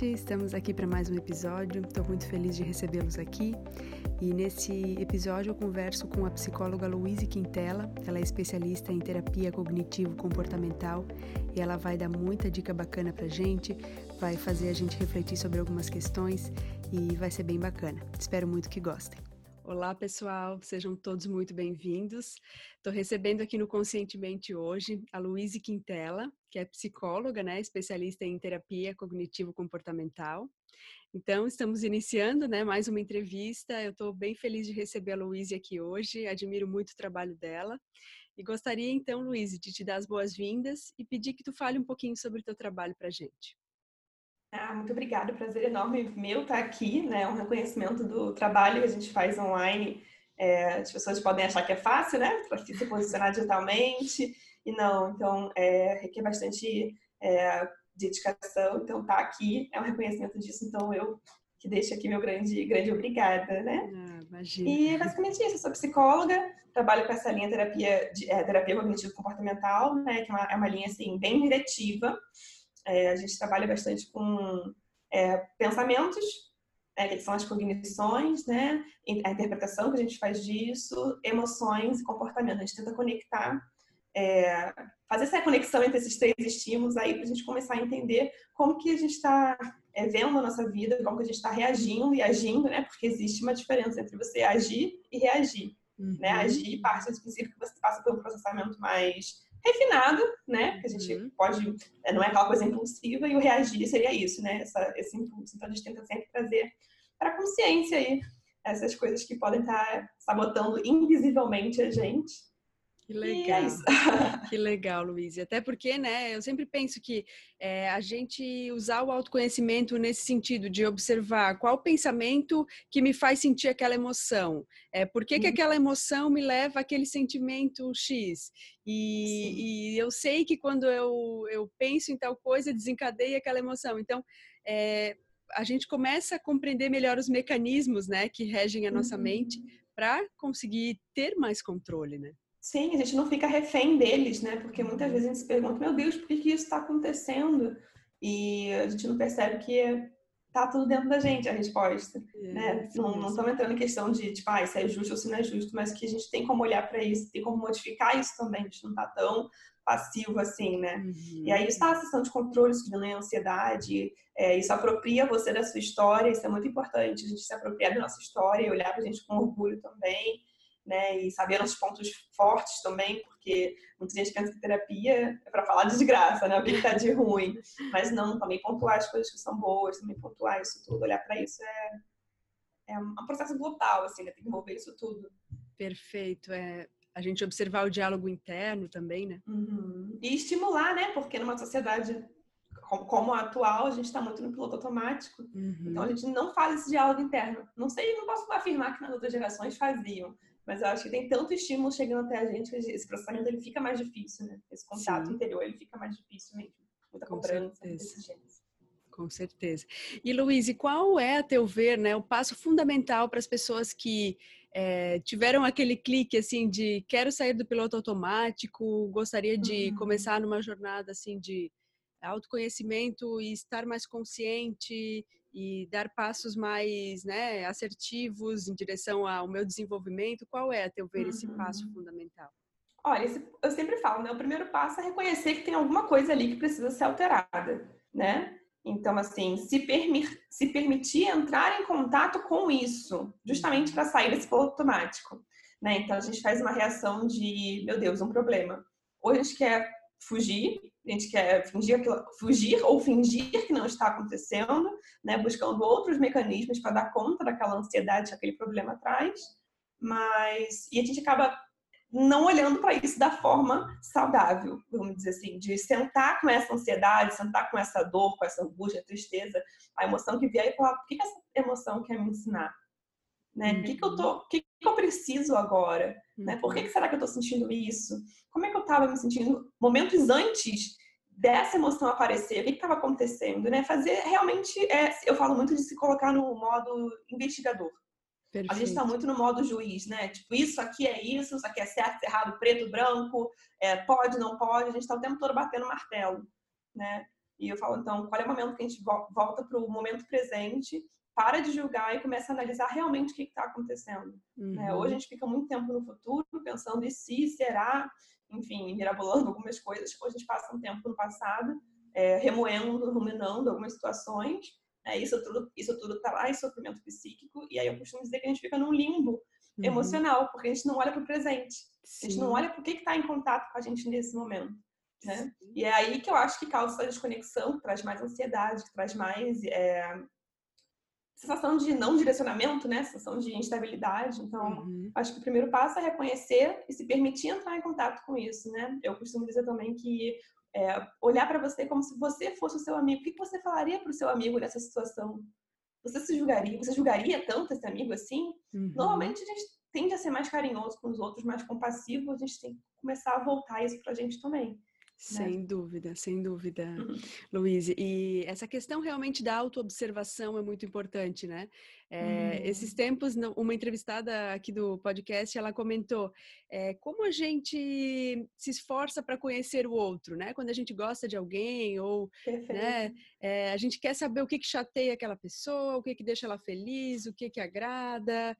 gente, estamos aqui para mais um episódio. Estou muito feliz de recebê-los aqui. E nesse episódio eu converso com a psicóloga Louise Quintela. Ela é especialista em terapia cognitivo-comportamental e ela vai dar muita dica bacana para gente, vai fazer a gente refletir sobre algumas questões e vai ser bem bacana. Espero muito que gostem. Olá, pessoal, sejam todos muito bem-vindos. Estou recebendo aqui no Conscientemente hoje a Luíse Quintela, que é psicóloga, né, especialista em terapia cognitivo-comportamental. Então, estamos iniciando né, mais uma entrevista. Eu estou bem feliz de receber a Luíse aqui hoje, admiro muito o trabalho dela. E gostaria, então, Luíse, de te dar as boas-vindas e pedir que tu fale um pouquinho sobre o teu trabalho para a gente. Ah, muito obrigada, prazer enorme meu estar aqui, né? Um reconhecimento do trabalho que a gente faz online. É, as pessoas podem achar que é fácil, né? Para se posicionar digitalmente, e não. Então, é, requer bastante é, dedicação. Então, tá aqui é um reconhecimento disso. Então, eu que deixo aqui meu grande, grande obrigada, né? Ah, imagina. E basicamente isso. Eu sou psicóloga, trabalho com essa linha terapia, de, é, terapia cognitivo-comportamental, né? Que é uma, é uma linha assim bem diretiva. É, a gente trabalha bastante com é, pensamentos, é, que são as cognições, né? A interpretação que a gente faz disso, emoções e comportamento. A gente tenta conectar, é, fazer essa conexão entre esses três estímulos aí para a gente começar a entender como que a gente está é, vendo a nossa vida, como que a gente está reagindo e agindo, né? Porque existe uma diferença entre você agir e reagir. Né? Uhum. Né? Agir parte do princípio que você passa por um processamento mais refinado, né? Que a gente uhum. pode, é, não é aquela coisa impulsiva, e o reagir seria isso, né? Essa, esse impulso. Então a gente tenta sempre trazer para a consciência aí essas coisas que podem estar sabotando invisivelmente a gente que legal. É que legal, Luiz. Até porque, né, eu sempre penso que é, a gente usar o autoconhecimento nesse sentido de observar qual pensamento que me faz sentir aquela emoção. É, por que, que uhum. aquela emoção me leva àquele sentimento X? E, e, eu sei que quando eu, eu penso em tal coisa, desencadeia aquela emoção. Então, é, a gente começa a compreender melhor os mecanismos né, que regem a nossa uhum. mente para conseguir ter mais controle, né? Sim, a gente não fica refém deles, né? Porque muitas vezes a gente se pergunta, meu Deus, por que, que isso está acontecendo? E a gente não percebe que tá tudo dentro da gente a resposta, é, né? Não estamos entrando em questão de, tipo, ah, se é justo ou se não é justo, mas que a gente tem como olhar para isso, tem como modificar isso também, a gente não tá tão passivo assim, né? Uhum. E aí está a sessão de controle, isso diminui a ansiedade, é, isso apropria você da sua história, isso é muito importante, a gente se apropriar da nossa história e olhar pra gente com orgulho também né? E saber os pontos fortes também, porque muita gente pensa que terapia é para falar de desgraça, né? O que está de ruim. Mas não, também pontuar as coisas que são boas, também pontuar isso tudo, olhar para isso é, é um processo global, assim, né? Tem que envolver isso tudo. Perfeito. É, a gente observar o diálogo interno também, né? Uhum. E estimular, né? Porque numa sociedade como a atual, a gente está muito no piloto automático. Uhum. Então a gente não faz esse diálogo interno. Não sei, não posso afirmar que nas outras gerações faziam, mas eu acho que tem tanto estímulo chegando até a gente que esse processamento ele fica mais difícil, né? Esse contato Sim. interior ele fica mais difícil mesmo. Muita Com cobrança, certeza. Com certeza. E Luiz, qual é, a teu ver, né, o passo fundamental para as pessoas que é, tiveram aquele clique assim de quero sair do piloto automático, gostaria de uhum. começar numa jornada assim de autoconhecimento e estar mais consciente e dar passos mais né, assertivos em direção ao meu desenvolvimento? Qual é, a teu ver, esse passo uhum. fundamental? Olha, esse, eu sempre falo, né? O primeiro passo é reconhecer que tem alguma coisa ali que precisa ser alterada, né? Então, assim, se, permi se permitir entrar em contato com isso, justamente para sair desse piloto automático, né? Então, a gente faz uma reação de, meu Deus, um problema. Ou a gente quer fugir, a gente quer fingir, fugir ou fingir que não está acontecendo, né? buscando outros mecanismos para dar conta daquela ansiedade que aquele problema traz, mas e a gente acaba não olhando para isso da forma saudável, vamos dizer assim, de sentar com essa ansiedade, sentar com essa dor, com essa angústia, tristeza, a emoção que vier e falar, o que essa emoção quer me ensinar? Né? O que, que eu tô, o que, que eu preciso agora? Né? Por que, que será que eu estou sentindo isso? Como é que eu estava me sentindo momentos antes dessa emoção aparecer? O que estava acontecendo? Né? Fazer realmente, é, eu falo muito de se colocar no modo investigador. Perfeito. A gente está muito no modo juiz, né? Tipo, isso aqui é isso, isso aqui é certo, errado, preto, branco, é, pode, não pode. A gente está o tempo todo batendo martelo, né? E eu falo, então, qual é o momento que a gente volta para o momento presente, para de julgar e começa a analisar realmente o que está acontecendo. Uhum. Né? Hoje a gente fica muito tempo no futuro, pensando e se, será, enfim, mirabolando algumas coisas. Hoje a gente passa um tempo no passado, é, remoendo, ruminando algumas situações. Né? Isso tudo isso tudo está lá em sofrimento psíquico. E aí eu costumo dizer que a gente fica num limbo uhum. emocional, porque a gente não olha para o presente. Sim. A gente não olha para o que está em contato com a gente nesse momento. Né? E é aí que eu acho que causa essa desconexão, que traz mais ansiedade, que traz mais é, sensação de não direcionamento, né? Sensação de instabilidade. Então, uhum. acho que o primeiro passo é reconhecer e se permitir entrar em contato com isso, né? Eu costumo dizer também que é, olhar para você como se você fosse o seu amigo. O que você falaria para o seu amigo nessa situação? Você se julgaria? Você julgaria tanto esse amigo assim? Uhum. Normalmente a gente tende a ser mais carinhoso com os outros, mais compassivo. A gente tem que começar a voltar isso para a gente também. Sem né? dúvida, sem dúvida, uhum. Luiz. E essa questão realmente da autoobservação é muito importante, né? É, uhum. Esses tempos, uma entrevistada aqui do podcast, ela comentou é, como a gente se esforça para conhecer o outro, né? Quando a gente gosta de alguém ou né, é, a gente quer saber o que, que chateia aquela pessoa, o que, que deixa ela feliz, o que, que agrada,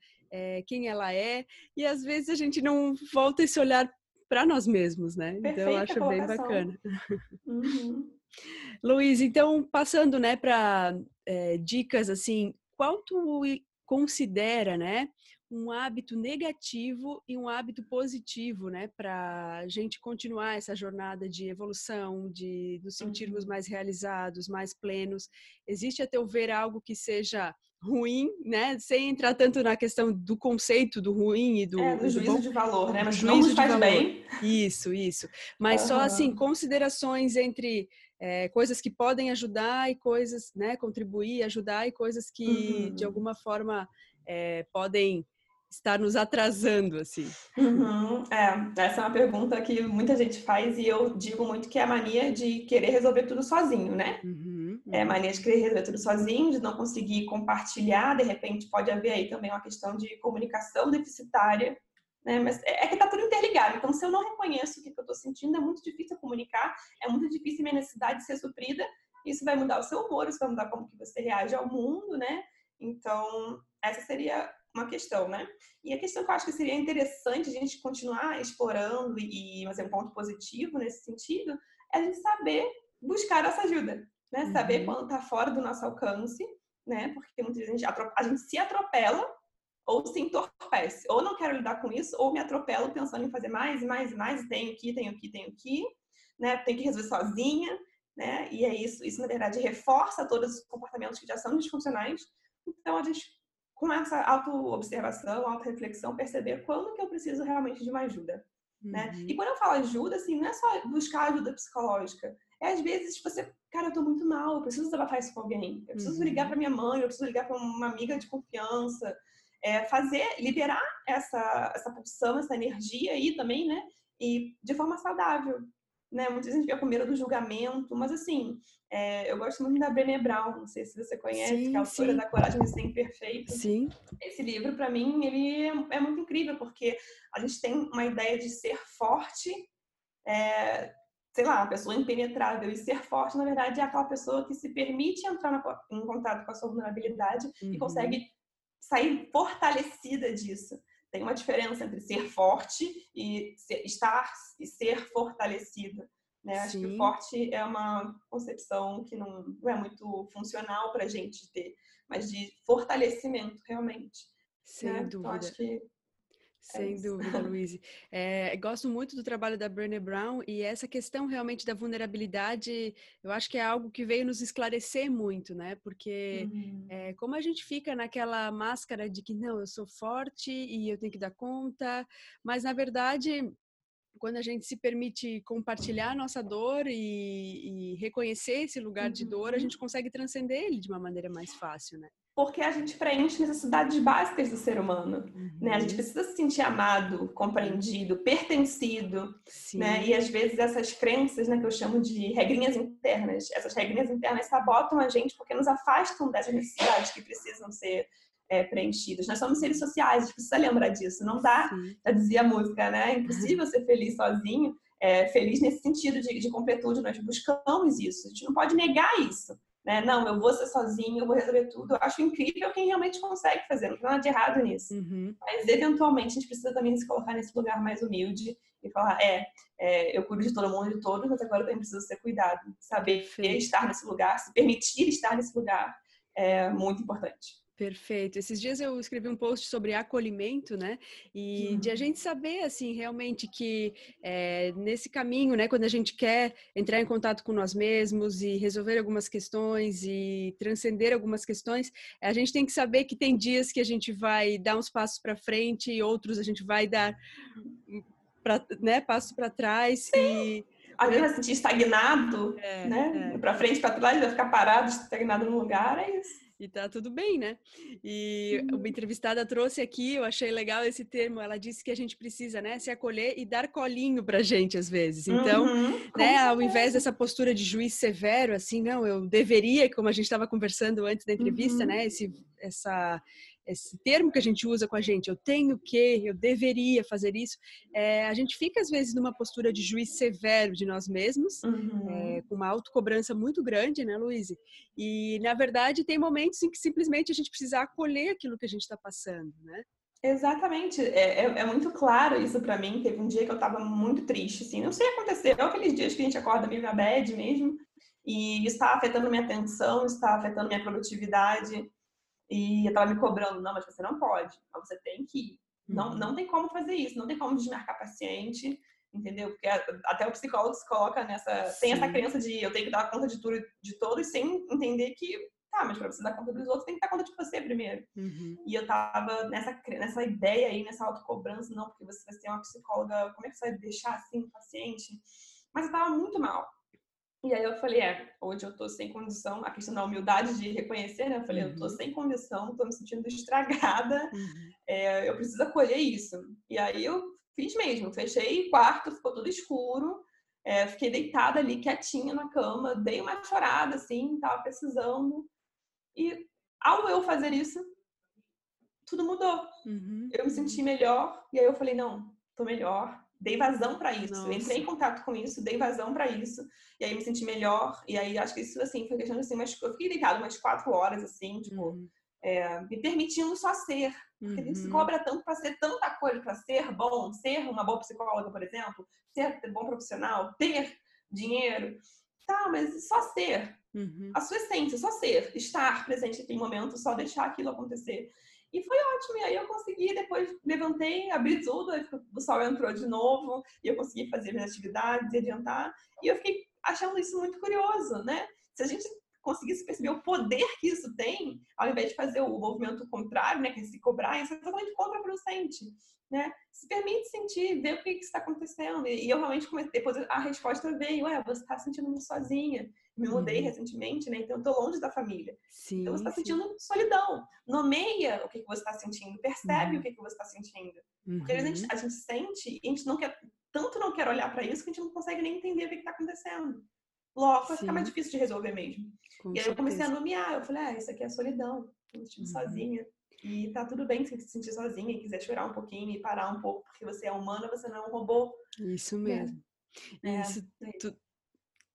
quem ela é. E às vezes a gente não volta esse olhar para nós mesmos, né? Perfeita então eu acho bem bacana. Uhum. Luiz, então passando, né, para é, dicas assim, qual tu considera, né, um hábito negativo e um hábito positivo, né, para a gente continuar essa jornada de evolução, de nos sentirmos uhum. mais realizados, mais plenos. Existe a teu ver algo que seja ruim, né? Sem entrar tanto na questão do conceito do ruim e do, é, do juízo bom, de valor, né? Mas juízo não faz bem. Isso, isso. Mas uhum. só assim considerações entre é, coisas que podem ajudar e coisas, né? Contribuir, ajudar e coisas que uhum. de alguma forma é, podem estar nos atrasando, assim? Uhum, é, essa é uma pergunta que muita gente faz e eu digo muito que é a mania de querer resolver tudo sozinho, né? Uhum, uhum. É a mania de querer resolver tudo sozinho, de não conseguir compartilhar, de repente pode haver aí também uma questão de comunicação deficitária, né? Mas é, é que tá tudo interligado, então se eu não reconheço o que eu tô sentindo, é muito difícil comunicar, é muito difícil minha necessidade ser suprida, isso vai mudar o seu humor, isso vai mudar como que você reage ao mundo, né? Então, essa seria uma questão, né? E a questão que eu acho que seria interessante a gente continuar explorando e fazer um ponto positivo nesse sentido é a gente saber buscar essa ajuda, né? Uhum. Saber quando está fora do nosso alcance, né? Porque muitas vezes a gente, a gente se atropela ou se entorpece. Ou não quero lidar com isso, ou me atropelo pensando em fazer mais, mais, mais, tenho que, tenho que, tenho que, né? Tenho que resolver sozinha, né? E é isso, isso na verdade reforça todos os comportamentos que já são disfuncionais. Então a gente com essa auto-observação, auto-reflexão, perceber quando que eu preciso realmente de uma ajuda. Uhum. Né? E quando eu falo ajuda, assim, não é só buscar ajuda psicológica. É às vezes você, cara, eu tô muito mal, eu preciso desabafar isso com alguém. Eu preciso uhum. ligar para minha mãe, eu preciso ligar para uma amiga de confiança. É, fazer, liberar essa, essa pulsão, essa energia aí também, né? E de forma saudável né? Muita gente fica com medo do julgamento, mas assim, é, eu gosto muito da Brené Brown, não sei se você conhece, sim, que é a autora sim. da Coragem de Ser Imperfeito. Sim. Esse livro, para mim, ele é, é, muito incrível, porque a gente tem uma ideia de ser forte, é, sei lá, uma pessoa impenetrável, e ser forte, na verdade, é aquela pessoa que se permite entrar na, em contato com a sua vulnerabilidade uhum. e consegue sair fortalecida disso tem uma diferença entre ser forte e ser, estar e ser fortalecido. Né? Acho que forte é uma concepção que não, não é muito funcional para a gente ter, mas de fortalecimento realmente. Sem né? dúvida. Então, acho que Sem é dúvida, Luiz. É, gosto muito do trabalho da Brené Brown e essa questão realmente da vulnerabilidade, eu acho que é algo que veio nos esclarecer muito, né? Porque uhum. é, como a gente fica naquela máscara de que não, eu sou forte e eu tenho que dar conta, mas na verdade quando a gente se permite compartilhar a nossa dor e, e reconhecer esse lugar uhum. de dor, a uhum. gente consegue transcender ele de uma maneira mais fácil, né? Porque a gente preenche necessidades básicas do ser humano, uhum. né? A gente uhum. precisa se sentir amado, compreendido, pertencido, Sim. né? E às vezes essas crenças, né, que eu chamo de regrinhas internas, essas regrinhas internas sabotam a gente porque nos afastam dessas necessidades que precisam ser é, preenchidas. Nós somos seres sociais, a gente precisa lembrar disso. Não dá, Sim. já dizia a música, né? É impossível ser feliz sozinho. é, feliz nesse sentido de, de completude, nós buscamos isso, a gente não pode negar isso. Né? Não, eu vou ser sozinho, eu vou resolver tudo. Eu acho incrível quem realmente consegue fazer, não tem nada de errado nisso. Uhum. Mas, eventualmente, a gente precisa também se colocar nesse lugar mais humilde e falar: é, é eu cuido de todo mundo, de todos, mas agora eu também preciso ser cuidado. Saber estar nesse lugar, se permitir estar nesse lugar é muito importante. Perfeito. Esses dias eu escrevi um post sobre acolhimento, né? E uhum. de a uhum. gente saber, assim, realmente que é, nesse caminho, né, quando a gente quer entrar em contato com nós mesmos e resolver algumas questões e transcender algumas questões, a gente tem que saber que tem dias que a gente vai dar uns passos para frente e outros a gente vai dar pra, né, passo para trás Sim. e alguém vai se sentir estagnado, é, né? É. Para frente, para trás, vai ficar parado, estagnado no lugar, é isso. E tá tudo bem, né? E uma uhum. entrevistada trouxe aqui, eu achei legal esse termo, ela disse que a gente precisa, né, se acolher e dar colinho pra gente às vezes. Então, uhum, né, ao invés dessa postura de juiz severo, assim, não, eu deveria, como a gente estava conversando antes da entrevista, uhum. né, esse, essa esse termo que a gente usa com a gente, eu tenho que, eu deveria fazer isso, é, a gente fica às vezes numa postura de juiz severo de nós mesmos, uhum. é, com uma autocobrança muito grande, né, Luiz? E na verdade tem momentos em que simplesmente a gente precisa acolher aquilo que a gente está passando, né? Exatamente, é, é, é, muito claro isso para mim. Teve um dia que eu tava muito triste, assim, não sei o que aconteceu, aqueles dias que a gente acorda meio na bad mesmo, e isso está afetando minha atenção, está afetando minha produtividade. E eu tava me cobrando, não, mas você não pode, mas você tem que ir. Não, uhum. não tem como fazer isso, não tem como desmarcar paciente, entendeu? Porque até o psicólogo se coloca nessa. Sim. Tem essa crença de eu tenho que dar conta de tudo de todos sem entender que, tá, mas para você dar conta dos outros, tem que dar conta de você primeiro. Uhum. E eu tava nessa, nessa ideia aí, nessa autocobrança, não, porque você vai ser uma psicóloga, como é que você vai deixar assim o paciente? Mas eu tava muito mal. E aí eu falei, é, hoje eu tô sem condição, a questão da humildade de reconhecer, né? Eu falei, uhum. eu tô uhum. sem condição, tô me sentindo estragada, uhum. é, eu preciso acolher isso. E aí eu fiz mesmo, fechei o quarto, ficou tudo escuro, é, fiquei deitada ali, quietinha na cama, dei uma chorada, assim, tava precisando. E ao eu fazer isso, tudo mudou. Uhum. Eu me senti melhor, e aí eu falei, não, tô melhor, dei vazão para isso. Nossa. Entrei em contato com isso, dei vazão para isso. E aí me senti melhor. E aí acho que isso, assim, foi questão assim, mas eu fiquei deitada umas quatro horas, assim, tipo, uhum. é, me permitindo só ser. Porque uhum. a gente se cobra tanto para ser tanta coisa, para ser bom, ser uma boa psicóloga, por exemplo, ser bom profissional, ter dinheiro. Tá, mas só ser. Uhum. A sua essência, só ser, estar presente naquele momento, só deixar aquilo acontecer. E foi ótimo. E aí eu consegui, depois levantei, abri tudo, o sol entrou de novo, e eu consegui fazer minhas atividades e adiantar. E eu fiquei achando isso muito curioso, né? Se a gente conseguisse perceber o poder que isso tem, ao invés de fazer o movimento contrário, né, que é se cobrar, isso é totalmente contraproducente, né? Se permite sentir, ver o que está acontecendo. E eu realmente comecei, depois a resposta veio, ué, você está sentindo muito sozinha. Me mudei uhum. recentemente, né? Então eu tô longe da família. Sim, então você está sentindo solidão. Nomeia o que, que você está sentindo, percebe uhum. o que, que você está sentindo. Porque a gente, uhum. a gente sente e a gente não quer, tanto não quer olhar para isso que a gente não consegue nem entender o que está acontecendo. Logo, vai ficar mais difícil de resolver mesmo. Com e aí certeza. eu comecei a nomear, eu falei, ah, isso aqui é solidão, tô me uhum. sozinha. E tá tudo bem se sentir sozinha e quiser chorar um pouquinho e parar um pouco, porque você é humana, você não é um robô. Isso né? mesmo. É. Isso, é. Tu,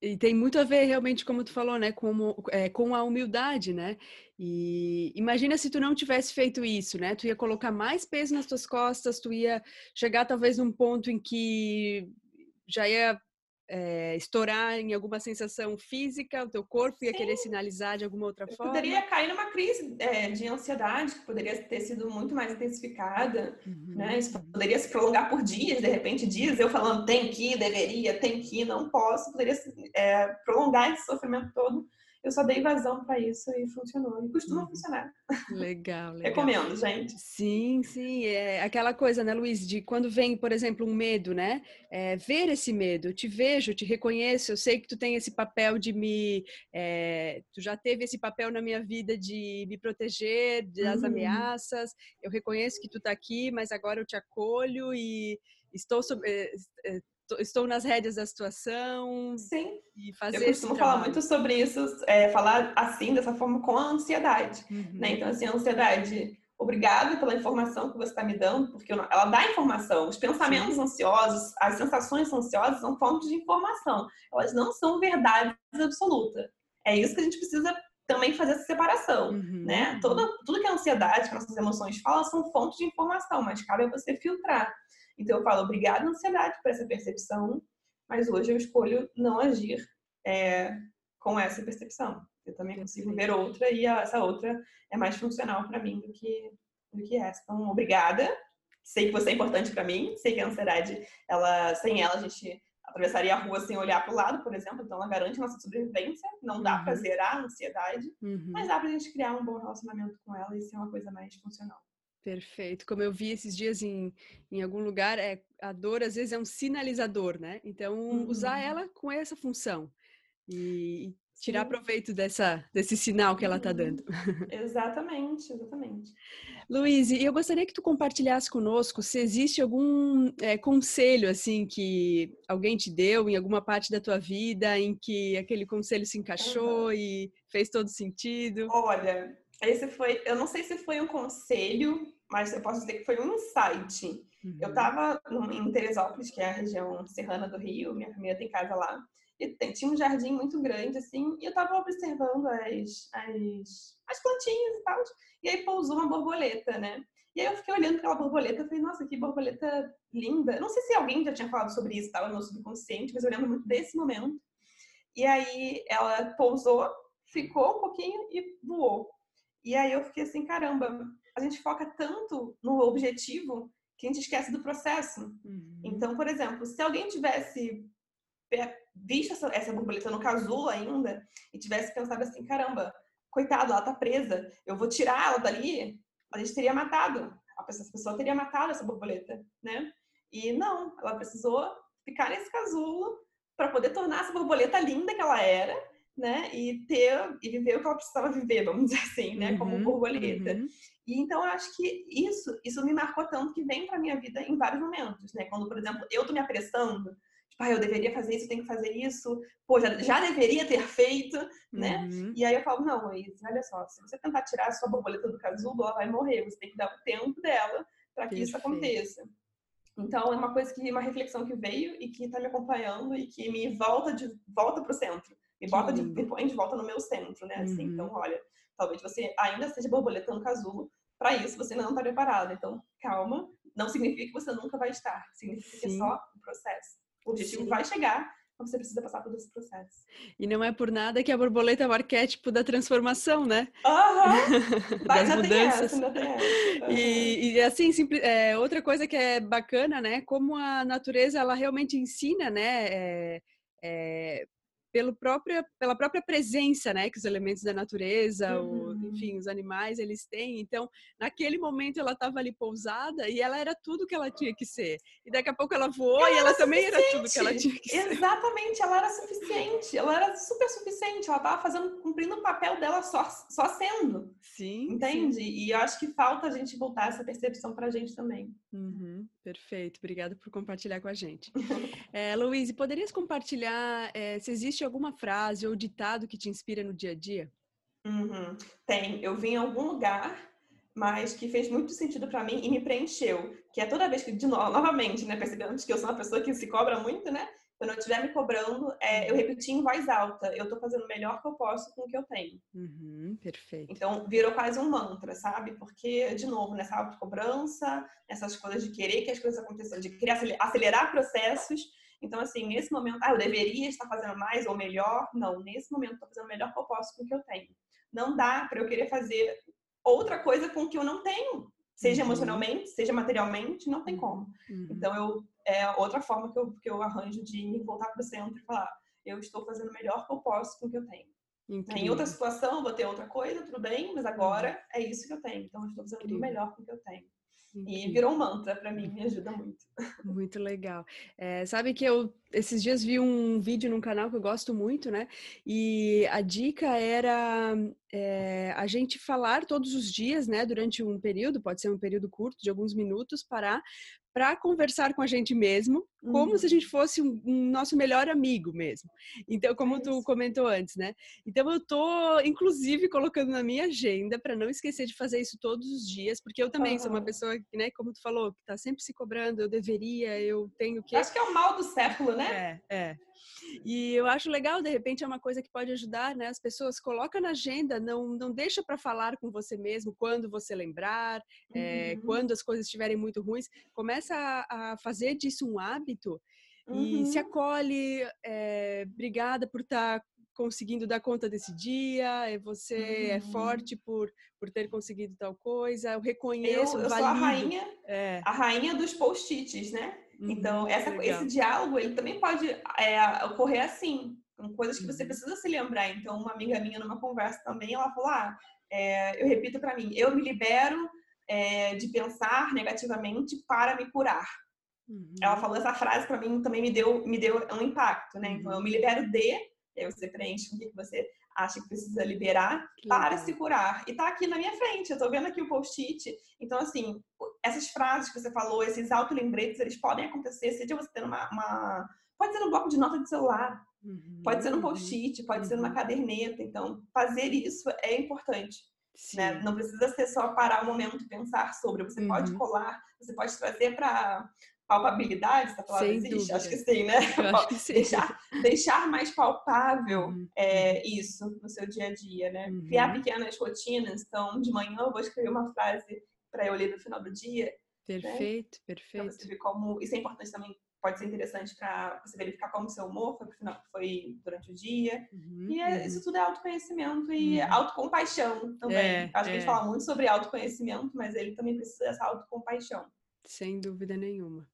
e tem muito a ver realmente, como tu falou, né, com, é, com a humildade, né? E imagina se tu não tivesse feito isso, né? Tu ia colocar mais peso nas tuas costas, tu ia chegar talvez num ponto em que já ia é, estourar em alguma sensação física, o teu corpo ia Sim. querer sinalizar de alguma outra forma. Poderia cair numa crise é, de ansiedade, que poderia ter sido muito mais intensificada, uhum. né? Isso poderia se prolongar por dias, de repente, dias eu falando tem que, deveria, tem que, não posso, poderia é, prolongar esse sofrimento todo eu só dei vazão para isso e funcionou. E costuma uhum. funcionar. Legal, legal. Recomendo, gente. Sim, sim. É aquela coisa, né, Luiz, de quando vem, por exemplo, um medo, né? É, ver esse medo. Eu te vejo, eu te reconheço, eu sei que tu tem esse papel de me. É, tu já teve esse papel na minha vida de me proteger das uhum. ameaças. Eu reconheço que tu tá aqui, mas agora eu te acolho e estou. É, é, estou nas rédeas da situação. Sim. E fazer Eu costumo falar muito sobre isso, é, falar assim, dessa forma, com a ansiedade. Uhum. Né? Então, assim, a ansiedade, obrigada pela informação que você está me dando, porque ela dá informação. Os pensamentos Sim. ansiosos, as sensações ansiosas são fontes de informação. Elas não são verdade absoluta. É isso que a gente precisa também fazer essa separação, uhum. né? Toda, tudo que é ansiedade, que nossas emoções falam, são fontes de informação, mas cabe a você filtrar. Então eu falo, obrigada, ansiedade, por essa percepção, mas hoje eu escolho não agir é, com essa percepção. Eu também consigo ver outra e essa outra é mais funcional para mim do que, do que essa. Então, obrigada. Sei que você é importante para mim. Sei que a ansiedade, ela, sem ela, a gente atravessaria a rua sem olhar para o lado, por exemplo. Então, ela garante nossa sobrevivência. Não dá uhum. para zerar a ansiedade, uhum. mas dá para a gente criar um bom relacionamento com ela e ser uma coisa mais funcional. Perfeito. Como eu vi esses dias em, em algum lugar, é, a dor às vezes é um sinalizador, né? Então, uhum. usar ela com essa função. E, tirar Sim. proveito dessa, desse sinal que ela está dando. Exatamente, exatamente. Luiz, eu gostaria que tu compartilhasse conosco se existe algum é, conselho assim que alguém te deu em alguma parte da tua vida em que aquele conselho se encaixou uhum. e fez todo sentido. Olha, esse foi, eu não sei se foi um conselho, mas eu posso dizer que foi um insight. Uhum. Eu estava em Teresópolis, que é a região serrana do Rio, minha família tem casa lá. E tinha um jardim muito grande, assim, e eu tava observando as, as, as plantinhas e tal. E aí pousou uma borboleta, né? E aí eu fiquei olhando aquela borboleta e falei, nossa, que borboleta linda. Não sei se alguém já tinha falado sobre isso, estava no meu subconsciente, mas eu lembro muito desse momento. E aí ela pousou, ficou um pouquinho e voou. E aí eu fiquei assim, caramba, a gente foca tanto no objetivo que a gente esquece do processo. Uhum. Então, por exemplo, se alguém tivesse visto essa, essa borboleta no casulo ainda e tivesse pensado assim, caramba, coitada, ela tá presa, eu vou tirar ela dali, a gente teria matado, a pessoa, pessoa teria matado essa borboleta, né? E não, ela precisou ficar nesse casulo para poder tornar essa borboleta linda que ela era, né? E ter e viver o que ela precisava viver, vamos dizer assim, né? Como uhum, borboleta. Uhum. E então eu acho que isso, isso me marcou tanto que vem para minha vida em vários momentos, né? Quando, por exemplo, eu tô me apressando pai, eu deveria fazer isso, eu tenho que fazer isso, pô, já, já deveria ter feito, né? Uhum. E aí eu falo, não, Luiz, olha só, se você tentar tirar a sua borboleta do casulo, ela vai morrer, você tem que dar o tempo dela para que isso aconteça. Então, é uma coisa que, uma reflexão que veio e que está me acompanhando e que me volta de volta para o centro. Me bota de, me põe de volta no meu centro, né? Assim, uhum. então, olha, talvez você ainda esteja borboleta no casulo, para isso você não está preparado. Então, calma, não significa que você nunca vai estar, significa Sim. que é só o processo. O objetivo Sim. vai chegar, mas você precisa passar por esse processo. E não é por nada que a borboleta é o arquétipo da transformação, né? Uhum. das mudanças. Essa, uhum. e, e, assim, simples, é, outra coisa que é bacana, né? Como a natureza ela realmente ensina, né? É, é, pelo própria, pela própria presença, né, que os elementos da natureza, uhum. enfim, os animais, eles têm. Então, naquele momento ela estava ali pousada e ela era tudo que ela tinha que ser. E daqui a pouco ela voou ela e ela também era tudo que ela tinha que ser. Exatamente, ela era suficiente. Ela era super suficiente. Ela estava fazendo, cumprindo o papel dela só, só sendo. Sim. Entende? Sim. E eu acho que falta a gente voltar essa percepção para a gente também. Uhum, perfeito. Obrigada por compartilhar com a gente. é, Luiz, poderias compartilhar é, se existe alguma frase ou ditado que te inspira no dia a dia? Uhum. Tem. Eu vim em algum lugar, mas que fez muito sentido para mim e me preencheu. Que é toda vez que, de novo, novamente, né, percebendo que eu sou uma pessoa que se cobra muito, né? Quando eu estiver me cobrando, é, eu repetir em voz alta. Eu estou fazendo o melhor que eu posso com o que eu tenho. Uhum, perfeito. Então, virou quase um mantra, sabe? Porque, de novo, nessa autocobrança, nessas coisas de querer que as coisas aconteçam, de querer acelerar processos, então, assim, nesse momento, ah, eu deveria estar fazendo mais ou melhor. Não, nesse momento, estou fazendo o melhor que eu posso com o que eu tenho. Não dá para eu querer fazer outra coisa com o que eu não tenho. Seja uhum. emocionalmente, seja materialmente, não tem como. Uhum. Então, eu, é outra forma que eu, que eu arranjo de me voltar para o centro e falar: eu estou fazendo o melhor que eu posso com o que eu tenho. Incrível. Em outra situação, vou ter outra coisa, tudo bem, mas agora uhum. é isso que eu tenho. Então, eu estou fazendo o melhor com o que eu tenho. E virou um mantra para mim, me ajuda muito. Muito legal. É, sabe que eu esses dias vi um vídeo num canal que eu gosto muito, né? E a dica era é, a gente falar todos os dias, né? Durante um período, pode ser um período curto, de alguns minutos, parar para conversar com a gente mesmo, como uhum. se a gente fosse um, um, nosso melhor amigo mesmo. Então, como é tu comentou antes, né? Então, eu tô, inclusive, colocando na minha agenda para não esquecer de fazer isso todos os dias, porque eu também uhum. sou uma pessoa que, né, como tu falou, que tá sempre se cobrando, eu deveria, eu tenho que. Acho que é o mal do século, né? É, é. E eu acho legal, de repente é uma coisa que pode ajudar, né? As pessoas coloca na agenda, não, não deixa para falar com você mesmo quando você lembrar, é, uhum. quando as coisas estiverem muito ruins. Começa a, a fazer disso um hábito e uhum. se acolhe. É, obrigada por estar tá conseguindo dar conta desse dia, eh, você é uhum. é forte por, por ter conseguido tal coisa, eu reconheço, eu, eu sou a rainha, é. a rainha dos post-its, né? Uhum, então, essa, esse diálogo, ele também pode é, ocorrer assim, com coisas que você uhum. precisa se lembrar. Então, uma amiga minha, numa conversa também, ela falou, ah, é, eu repito para mim, eu me libero é, de pensar negativamente para me curar. Uhum. Ela falou essa frase para mim, também me deu, me deu um impacto, né? Então, eu me libero de, aí você preenche o que você acha que precisa liberar que para legal. se curar. E tá aqui na minha frente, eu tô vendo aqui o post-it. Então, assim, essas frases que você falou, esses autolembretes, eles podem acontecer, seja você tendo uma, uma... Pode ser no bloco de nota de celular, uhum, pode ser no uhum, post-it, pode uhum. ser numa uhum. caderneta. Então, fazer isso é importante. Né? Não precisa ser só parar o momento e pensar sobre. Você uhum. pode colar, você pode trazer para palpabilidade, essa palavra Sem existe? Dúvida. Acho que sim, né? Acho que sim. Deixar, deixar mais palpável uhum. é, isso no seu dia a dia, né? Uhum. Criar pequenas rotinas. Então, de manhã eu vou escrever uma frase para eu ler no final do dia. Perfeito, né? perfeito. Pra você ver como isso é importante também. Pode ser interessante para você verificar como seu humor foi, final, foi durante o dia. Uhum, e é, uhum. isso tudo é autoconhecimento e uhum. autocompaixão também. É, Acho é. que a gente é. fala muito sobre autoconhecimento, mas ele também precisa dessa autocompaixão. Sem dúvida nenhuma.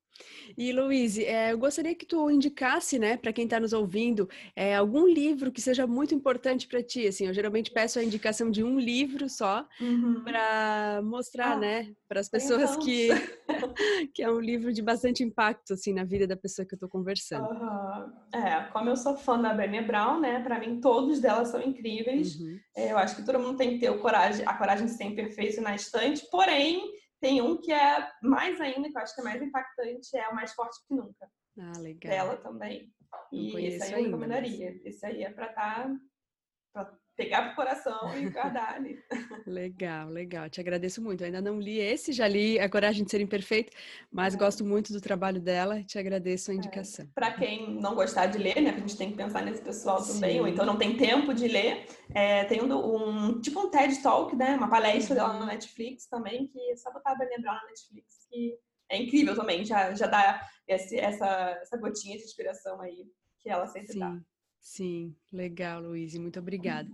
E Luiz, é, eu gostaria que tu indicasse, né, para quem está nos ouvindo, é, algum livro que seja muito importante para ti. Assim, eu geralmente peço a indicação de um livro só uhum. para mostrar, ah, né, para as pessoas que que é um livro de bastante impacto assim na vida da pessoa que eu estou conversando. Uhum. É, como eu sou fã da Brené Brown, né, para mim todos delas são incríveis. Uhum. É, eu acho que todo mundo tem que ter coragem, a coragem de ser imperfeito na estante, porém tem um que é mais ainda, que eu acho que é mais impactante, é o Mais Forte Que Nunca. Ah, legal. Dela também. e esse aí eu recomendaria. Mas... Esse aí é para estar tá, pegar pro coração e guardar ali. legal, legal. Te agradeço muito. Eu ainda não li esse, já li A Coragem de Ser Imperfeito, mas é. gosto muito do trabalho dela. Te agradeço a é. indicação. É. Para quem não gostar de ler, né? A gente tem que pensar nesse pessoal também, Sim. ou então não tem tempo de ler. É, tem um, um, tipo um TED Talk, né? Uma palestra dela no Netflix também, que é só botar a lembrar na Netflix, que é incrível também, já, já dá esse, essa, essa gotinha de inspiração aí que ela sempre Sim. dá. Sim, legal, Luiz, muito obrigada.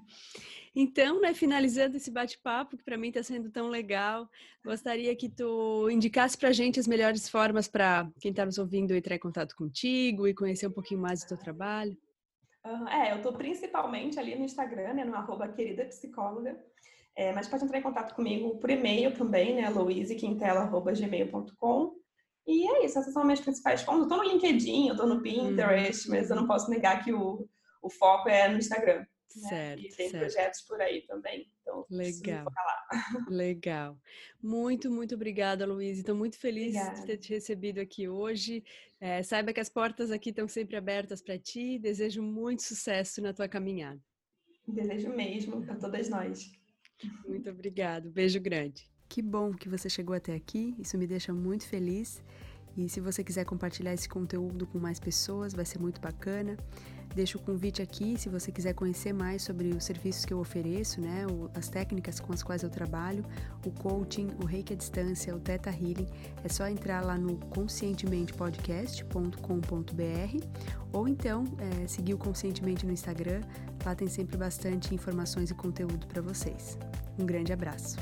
Então, né, finalizando esse bate-papo, que para mim está sendo tão legal, gostaria que tu indicasse para a gente as melhores formas para quem está nos ouvindo entrar em contato contigo e conhecer um pouquinho mais do teu trabalho. é, eu estou principalmente ali no Instagram, né, no arroba querida psicóloga, é, mas pode entrar em contato comigo por e-mail também, né, louisequintela.gmail.com. E é isso, essas são as minhas principais fontes. Eu tô no LinkedIn, eu tô no Pinterest, uhum. mas eu não posso negar que o, o foco é no Instagram. Né? Certo, e tem certo. projetos por aí também. Então, Legal. Legal. Muito, muito obrigada, Luiz. Estou muito feliz obrigada. de ter te recebido aqui hoje. É, saiba que as portas aqui estão sempre abertas para ti. Desejo muito sucesso na tua caminhada. Desejo mesmo para todas nós. Muito obrigada. Beijo grande. Que bom que você chegou até aqui. Isso me deixa muito feliz. E se você quiser compartilhar esse conteúdo com mais pessoas, vai ser muito bacana. Deixo o convite aqui, se você quiser conhecer mais sobre os serviços que eu ofereço, né, as técnicas com as quais eu trabalho, o coaching, o reiki à distância, o Teta Healing, é só entrar lá no conscientementepodcast.com.br ou então é, seguir o Conscientemente no Instagram, lá tem sempre bastante informações e conteúdo para vocês. Um grande abraço!